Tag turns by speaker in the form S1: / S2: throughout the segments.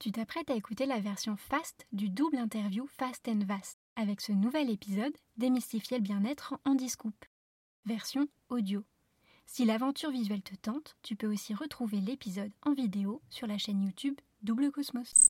S1: Tu t'apprêtes à écouter la version fast du double interview Fast and Vast avec ce nouvel épisode Démystifier le bien-être en Discoup. Version audio. Si l'aventure visuelle te tente, tu peux aussi retrouver l'épisode en vidéo sur la chaîne YouTube Double Cosmos.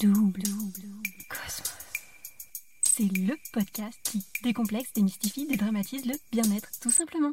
S1: Double, Cosmos. C'est le podcast qui décomplexe, démystifie, dédramatise le bien-être, tout simplement.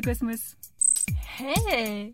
S1: Cosmos. Hey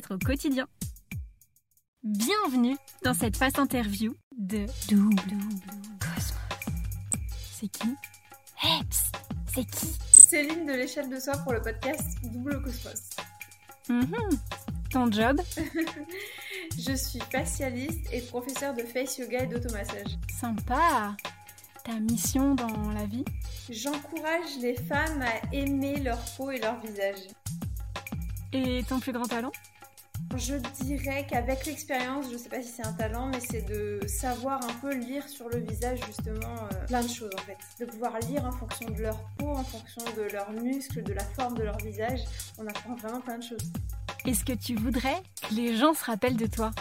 S1: au quotidien. Bienvenue dans cette face interview de Double Cosmos. C'est qui Hey, c'est qui
S2: Céline de l'échelle de soi pour le podcast Double Cosmos.
S1: Mhm. Ton job
S2: Je suis facialiste et professeur de face yoga et d'automassage.
S1: Sympa Ta mission dans la vie
S2: J'encourage les femmes à aimer leur peau et leur visage.
S1: Et ton plus grand talent
S2: je dirais qu'avec l'expérience, je sais pas si c'est un talent, mais c'est de savoir un peu lire sur le visage justement euh, plein de choses en fait. De pouvoir lire en fonction de leur peau, en fonction de leurs muscles, de la forme de leur visage. On apprend vraiment plein de choses.
S1: Est-ce que tu voudrais que les gens se rappellent de toi?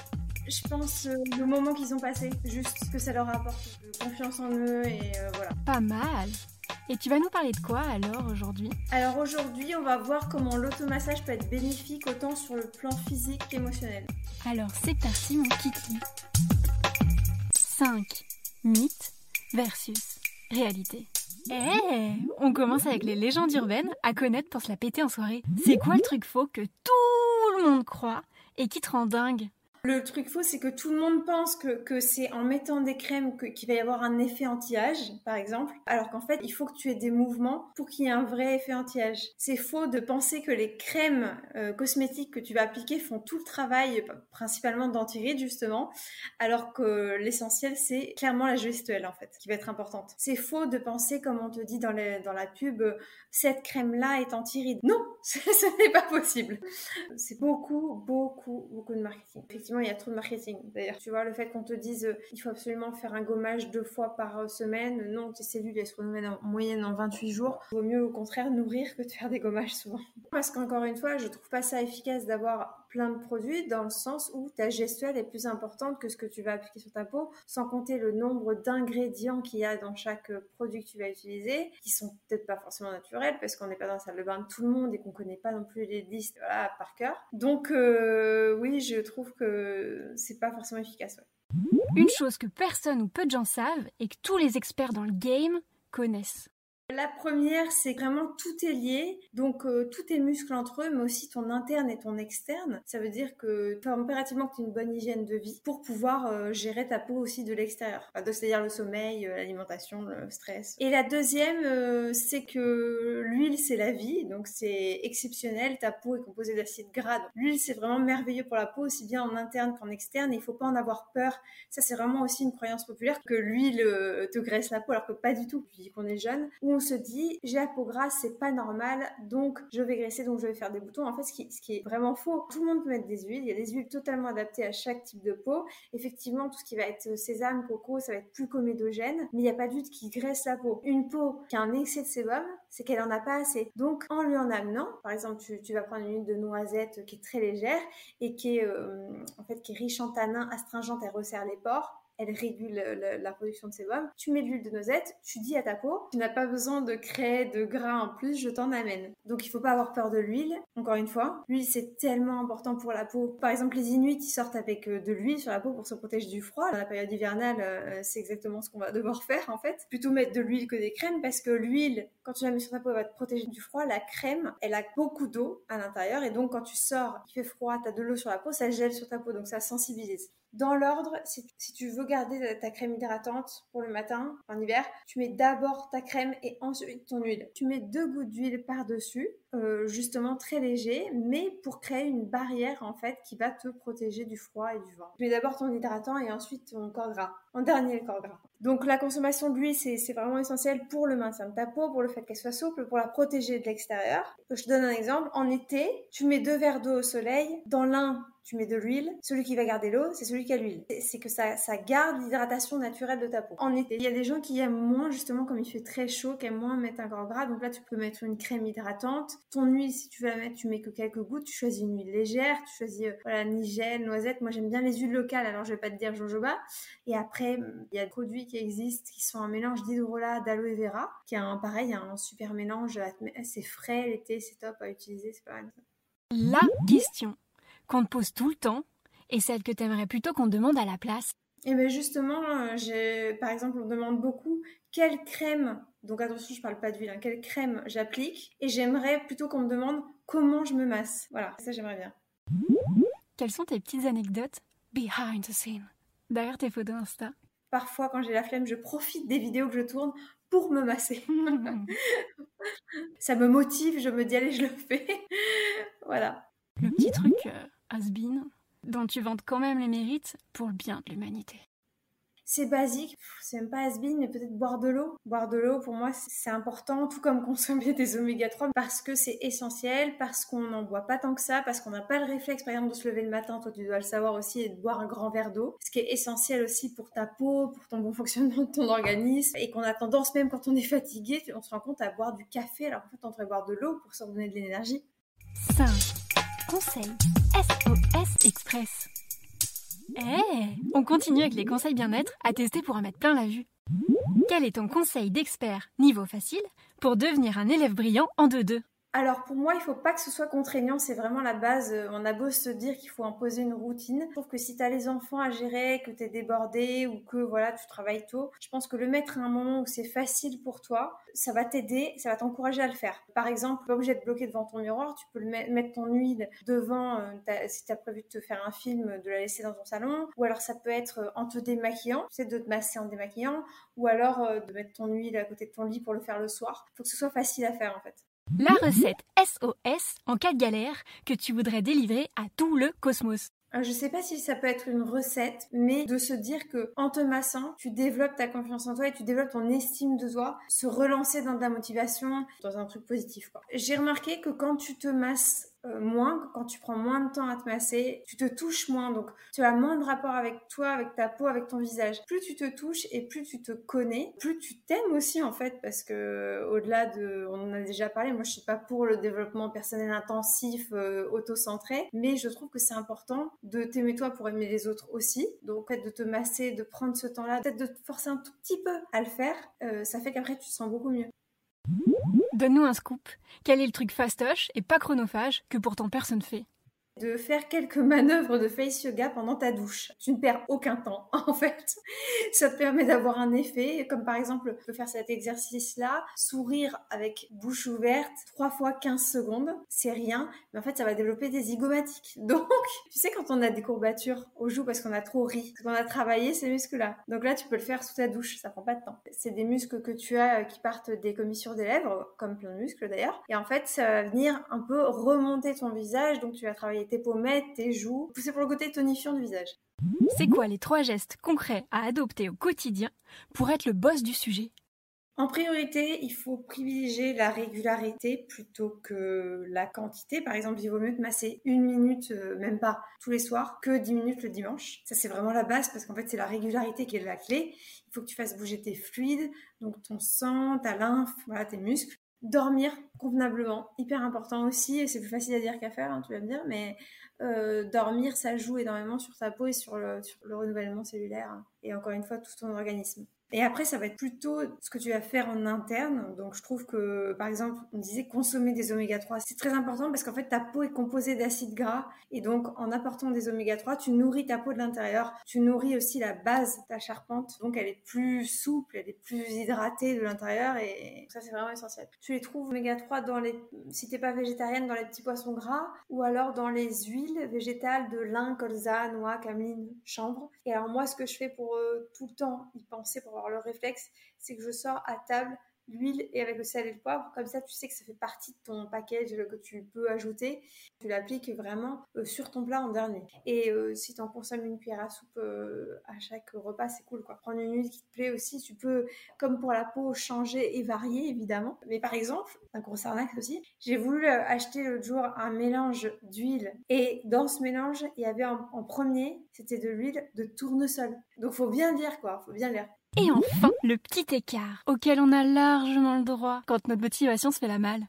S2: Je pense euh, le moment qu'ils ont passé, juste ce que ça leur apporte confiance en eux et euh, voilà.
S1: Pas mal. Et tu vas nous parler de quoi alors aujourd'hui?
S2: Alors aujourd'hui, on va voir comment l'automassage peut être bénéfique autant sur le plan physique qu'émotionnel.
S1: Alors c'est parti mon kiki. 5 mythes versus réalité. Eh, on commence avec les légendes urbaines à connaître pour se la péter en soirée. C'est quoi le truc faux que tout le monde croit et qui te rend dingue?
S2: Le truc faux, c'est que tout le monde pense que, que c'est en mettant des crèmes qu'il va y avoir un effet anti-âge, par exemple, alors qu'en fait, il faut que tu aies des mouvements pour qu'il y ait un vrai effet anti-âge. C'est faux de penser que les crèmes euh, cosmétiques que tu vas appliquer font tout le travail, principalement d'anti-rides, justement, alors que l'essentiel, c'est clairement la gestuelle, en fait, qui va être importante. C'est faux de penser, comme on te dit dans, la pub, cette crème-là est anti-rides. Non, ce n'est pas possible. C'est beaucoup, beaucoup, beaucoup de marketing il y a trop de marketing. D'ailleurs, tu vois, le fait qu'on te dise euh, il faut absolument faire un gommage deux fois par euh, semaine, non, tes cellules elles se renouvellent en moyenne en 28 jours. Vaut mieux au contraire nourrir que de faire des gommages souvent. Parce qu'encore une fois, je trouve pas ça efficace d'avoir plein de produits dans le sens où ta gestuelle est plus importante que ce que tu vas appliquer sur ta peau, sans compter le nombre d'ingrédients qu'il y a dans chaque produit que tu vas utiliser, qui sont peut-être pas forcément naturels parce qu'on n'est pas dans la salle de bain de tout le monde et qu'on connaît pas non plus les listes par cœur. Donc euh, oui, je trouve que c'est pas forcément efficace.
S1: Une chose que personne ou peu de gens savent et que tous les experts dans le game connaissent.
S2: La première, c'est vraiment tout est lié, donc euh, tous tes muscles entre eux, mais aussi ton interne et ton externe. Ça veut dire que tu as impérativement une bonne hygiène de vie pour pouvoir euh, gérer ta peau aussi de l'extérieur, c'est-à-dire le sommeil, euh, l'alimentation, le stress. Et la deuxième, c'est que l'huile, c'est la vie, donc c'est exceptionnel. Ta peau est composée d'acides gras. L'huile, c'est vraiment merveilleux pour la peau, aussi bien en interne qu'en externe. Il faut pas en avoir peur. Ça, c'est vraiment aussi une croyance populaire que l'huile te graisse la peau, alors que pas du tout. Puis qu'on est jeune, se dit j'ai la peau grasse, c'est pas normal, donc je vais graisser, donc je vais faire des boutons. En fait, ce qui, ce qui est vraiment faux, tout le monde peut mettre des huiles. Il y a des huiles totalement adaptées à chaque type de peau. Effectivement, tout ce qui va être sésame, coco, ça va être plus comédogène, mais il n'y a pas d'huile qui graisse la peau. Une peau qui a un excès de sébum, c'est qu'elle en a pas assez. Donc, en lui en amenant, par exemple, tu, vas prendre une huile de noisette qui est très légère et qui est, euh, en fait, qui est riche en tanins, astringente, elle resserre les pores elle régule la production de sébum. Tu mets de l'huile de noisette, tu dis à ta peau, tu n'as pas besoin de créer de gras en plus, je t'en amène. Donc il faut pas avoir peur de l'huile. Encore une fois, l'huile c'est tellement important pour la peau. Par exemple, les Inuits ils sortent avec euh, de l'huile sur la peau pour se protéger du froid. Dans la période hivernale, euh, c'est exactement ce qu'on va devoir faire en fait. Plutôt mettre de l'huile que des crèmes parce que l'huile, quand tu la mets sur ta peau, elle va te protéger du froid. La crème, elle a beaucoup d'eau à l'intérieur et donc quand tu sors, il fait froid, tu as de l'eau sur la peau, ça gèle sur ta peau donc ça sensibilise. Dans l'ordre, si, tu veux garder ta crème hydratante pour le matin, en hiver, tu mets d'abord ta crème et ensuite ton huile. Tu mets deux gouttes d'huile par-dessus, euh, justement très léger, mais pour créer une barrière en fait qui va te protéger du froid et du vent. Tu mets d'abord ton hydratant et ensuite ton corps gras. En dernier, le corps gras. Donc la consommation d'huile, c'est vraiment essentiel pour le maintien de ta peau, pour le fait qu'elle soit souple, pour la protéger de l'extérieur. Je te donne un exemple. En été, tu mets deux verres d'eau au soleil. Dans l'un, tu mets de l'huile. Celui qui va garder l'eau, c'est celui qui a l'huile. C'est que ça, ça garde l'hydratation naturelle de ta peau. En été, il y a des gens qui aiment moins, justement, comme il fait très chaud, qui aiment moins mettre un corps gras. Donc là, tu peux mettre une crème hydratante. Ton huile, si tu veux la mettre, tu mets que quelques gouttes. Tu choisis une huile légère. Tu choisis, euh, voilà, nigel, noisette. Moi, j'aime bien les huiles locales, alors je vais pas te dire jojoba. Et après, il y a des produits qui existent qui sont un mélange d'hydrolat, d'aloe vera, qui est un pareil, un super mélange. C'est frais l'été, c'est top à utiliser, c'est pas mal.
S1: La question qu'on te pose tout le temps et celle que tu aimerais plutôt qu'on te demande à la place
S2: Et eh bien justement, j'ai, par exemple, on demande beaucoup quelle crème, donc attention, je parle pas d'huile, hein, quelle crème j'applique, et j'aimerais plutôt qu'on me demande comment je me masse. Voilà, ça j'aimerais bien.
S1: Quelles sont tes petites anecdotes behind the scene, derrière tes photos Insta?
S2: Parfois, quand j'ai la flemme, je profite des vidéos que je tourne pour me masser. ça me motive, je me dis allez, je le fais. voilà.
S1: Le petit truc euh, has-been dont tu vantes quand même les mérites pour le bien de l'humanité
S2: c'est basique, c'est même pas has mais peut-être boire de l'eau. Boire de l'eau, pour moi, c'est important, tout comme consommer des oméga 3, parce que c'est essentiel, parce qu'on n'en boit pas tant que ça, parce qu'on n'a pas le réflexe, par exemple, de se lever le matin, toi tu dois le savoir aussi, et de boire un grand verre d'eau, ce qui est essentiel aussi pour ta peau, pour ton bon fonctionnement de ton organisme, et qu'on a tendance, même quand on est fatigué, on se rend compte à boire du café, alors en fait, on devrait boire de l'eau pour se redonner de l'énergie.
S1: 5. Conseil SOS Express. Eh, on continue avec les conseils bien-être à tester pour en mettre plein la vue. Quel est ton conseil d'expert niveau facile pour devenir un élève brillant en 2-2
S2: alors pour moi, il faut pas que ce soit contraignant, c'est vraiment la base. Euh, on a beau se dire qu'il faut imposer une routine. Je trouve que si tu as les enfants à gérer, que tu es débordé ou que voilà, tu travailles tôt, je pense que le mettre à un moment où c'est facile pour toi, ça va t'aider, ça va t'encourager à le faire. Par exemple, pas obligé de bloquer devant ton miroir, tu peux le mettre ton huile devant euh, si tu as prévu de te faire un film, de la laisser dans ton salon ou alors ça peut être euh, en te démaquillant, sais de te masser en démaquillant ou alors de mettre ton huile à côté de ton lit pour le faire le soir. Il faut que ce soit facile à faire en fait.
S1: La recette SOS en cas de galère que tu voudrais délivrer à tout le cosmos.
S2: Je sais pas si ça peut être une recette, mais de se dire que en te massant, tu développes ta confiance en toi et tu développes ton estime de toi, se relancer dans ta motivation, dans un truc positif. J'ai remarqué que quand tu te masses euh, moins, quand tu prends moins de temps à te masser, tu te touches moins, donc tu as moins de rapport avec toi, avec ta peau, avec ton visage. Plus tu te touches et plus tu te connais, plus tu t'aimes aussi en fait, parce que au-delà de, on en a déjà parlé, moi je suis pas pour le développement personnel intensif, euh, auto-centré, mais je trouve que c'est important de t'aimer toi pour aimer les autres aussi. Donc peut-être de te masser, de prendre ce temps-là, peut-être de te forcer un tout petit peu à le faire, euh, ça fait qu'après tu te sens beaucoup mieux.
S1: Donne-nous un scoop. Quel est le truc fastoche et pas chronophage que pourtant personne fait?
S2: De faire quelques manœuvres de face yoga pendant ta douche. Tu ne perds aucun temps, en fait. Ça te permet d'avoir un effet, comme par exemple, tu peux faire cet exercice-là, sourire avec bouche ouverte, 3 fois 15 secondes, c'est rien, mais en fait, ça va développer des zygomatiques. Donc, tu sais, quand on a des courbatures aux joues parce qu'on a trop ri, parce qu'on a travaillé ces muscles-là. Donc là, tu peux le faire sous ta douche, ça prend pas de temps. C'est des muscles que tu as euh, qui partent des commissures des lèvres, comme plein de muscles d'ailleurs. Et en fait, ça va venir un peu remonter ton visage, donc tu vas travailler tes pommettes, tes joues. C'est pour le côté tonifiant du visage.
S1: C'est quoi les trois gestes concrets à adopter au quotidien pour être le boss du sujet?
S2: En priorité, il faut privilégier la régularité plutôt que la quantité. Par exemple, il vaut mieux te masser une minute, euh, même pas tous les soirs, que dix minutes le dimanche. Ça, c'est vraiment la base parce qu'en fait, c'est la régularité qui est la clé. Il faut que tu fasses bouger tes fluides, donc ton sang, ta lymphe, voilà, tes muscles Dormir convenablement, hyper important aussi, et c'est plus facile à dire qu'à faire, hein, tu vas me dire, mais euh, dormir, ça joue énormément sur ta peau et sur le, sur le renouvellement cellulaire, hein, et encore une fois, tout ton organisme. Et après, ça va être plutôt ce que tu vas faire en interne. Donc, je trouve que, par exemple, on disait consommer des oméga 3. C'est très important parce qu'en fait, ta peau est composée d'acides gras. Et donc, en apportant des oméga 3, tu nourris ta peau de l'intérieur. Tu nourris aussi la base ta charpente. Donc, elle est plus souple, elle est plus hydratée de l'intérieur. Et ça, c'est vraiment essentiel. Tu les trouves oméga 3 dans les, si t'es pas végétarienne, dans les petits poissons gras ou alors dans les huiles végétales de lin, colza, noix, cameline, chanvre. Et alors, moi, ce que je fais pour euh, tout le temps y penser pour le réflexe, c'est que je sors à table l'huile et avec le sel et le poivre. Comme ça, tu sais que ça fait partie de ton package que tu peux ajouter. Tu l'appliques vraiment euh, sur ton plat en dernier. Et euh, si tu en consommes une cuillère à soupe euh, à chaque repas, c'est cool. Quoi. Prendre une huile qui te plaît aussi. Tu peux, comme pour la peau, changer et varier, évidemment. Mais par exemple, un gros arnaque aussi, j'ai voulu acheter l'autre jour un mélange d'huile. Et dans ce mélange, il y avait en, premier, c'était de l'huile de tournesol. Donc, faut bien lire, quoi. Faut bien lire.
S1: Et enfin, le petit écart auquel on a largement le droit quand notre motivation se fait la malle.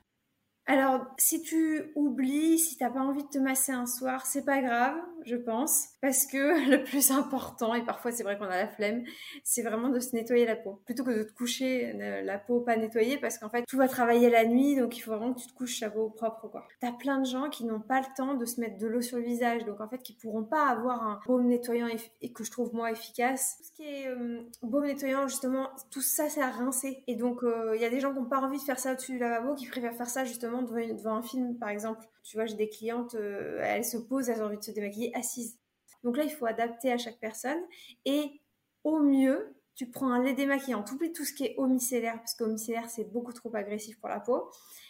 S2: Alors, si tu oublies, si t'as pas envie de te masser un soir, c'est pas grave, je pense, parce que le plus important, et parfois c'est vrai qu'on a la flemme, c'est vraiment de se nettoyer la peau. Plutôt que de te coucher la peau pas nettoyée, parce qu'en fait, tout va travailler la nuit, donc il faut vraiment que tu te couches la peau propre, quoi. T'as plein de gens qui n'ont pas le temps de se mettre de l'eau sur le visage, donc en fait, qui pourront pas avoir un baume nettoyant et que je trouve moins efficace. Tout ce qui est euh, baume nettoyant, justement, tout ça, c'est à rincer. Et donc, euh, il y a des gens qui n'ont pas envie de faire ça au-dessus du lavabo, qui préfèrent faire ça justement devant, un film, par exemple. Tu vois, j'ai des clientes, euh, elles se posent, elles ont envie de se démaquiller assises. Donc là, il faut adapter à chaque personne. Et au mieux, tu prends un lait démaquillant. Tu oublies tout ce qui est eau parce qu'eau micellaire, c'est beaucoup trop agressif pour la peau.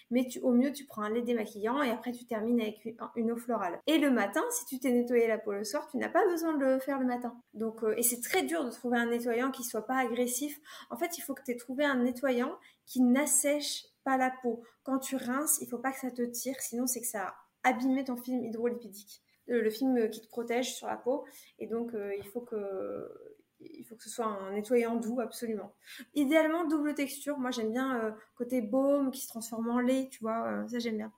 S2: Mais au mieux, tu prends un lait démaquillant et après, tu termines avec une, eau florale. Et le matin, si tu t'es nettoyé la peau le soir, tu n'as pas besoin de le faire le matin. Donc, euh, et c'est très dur de trouver un nettoyant qui soit pas agressif. En fait, il faut que tu aies trouvé un nettoyant qui n'assèche pas la peau. Quand tu rinces, il faut pas que ça te tire, sinon c'est que ça a abîmé ton film hydrolipidique, le film qui te protège sur la peau. Et donc, euh, il faut que il faut que ce soit un nettoyant doux, absolument. Idéalement, double texture. Moi, j'aime bien euh, côté baume qui se transforme en lait, tu vois. Euh, ça, j'aime bien.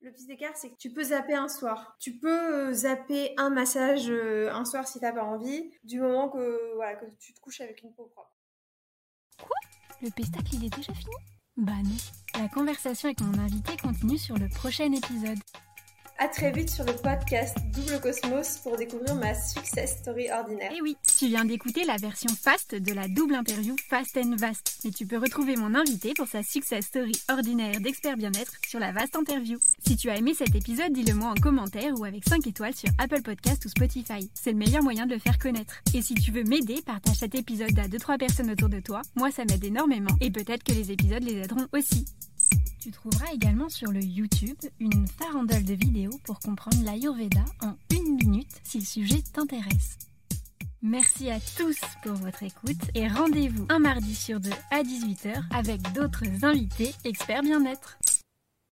S2: Le petit écart, c'est que tu peux zapper un soir. Tu peux zapper un massage un soir si t'as pas envie, du moment que, voilà, que tu te couches avec une peau propre.
S1: Quoi? Le pestacle, il est déjà fini? Bah non. La conversation avec mon invité continue sur le prochain épisode.
S2: À très vite sur le podcast Double Cosmos pour découvrir ma success story ordinaire.
S1: Et eh oui, tu viens d'écouter la version fast de la double interview Fast and Vast. Mais tu peux retrouver mon invité pour sa success story ordinaire d'expert bien-être sur la Vast Interview. Si tu as aimé cet épisode, dis-le moi en commentaire ou avec 5 étoiles sur Apple Podcast ou Spotify. C'est le meilleur moyen de le faire connaître. Et si tu veux m'aider, partage cet épisode à 2-3 personnes autour de toi. Moi, ça m'aide énormément et peut-être que les épisodes les aideront aussi. Tu trouveras également sur le YouTube une farandole de vidéos pour comprendre l'Ayurveda en une minute si le sujet t'intéresse. Merci à tous pour votre écoute et rendez-vous un mardi sur deux à 18h avec d'autres invités experts bien-être.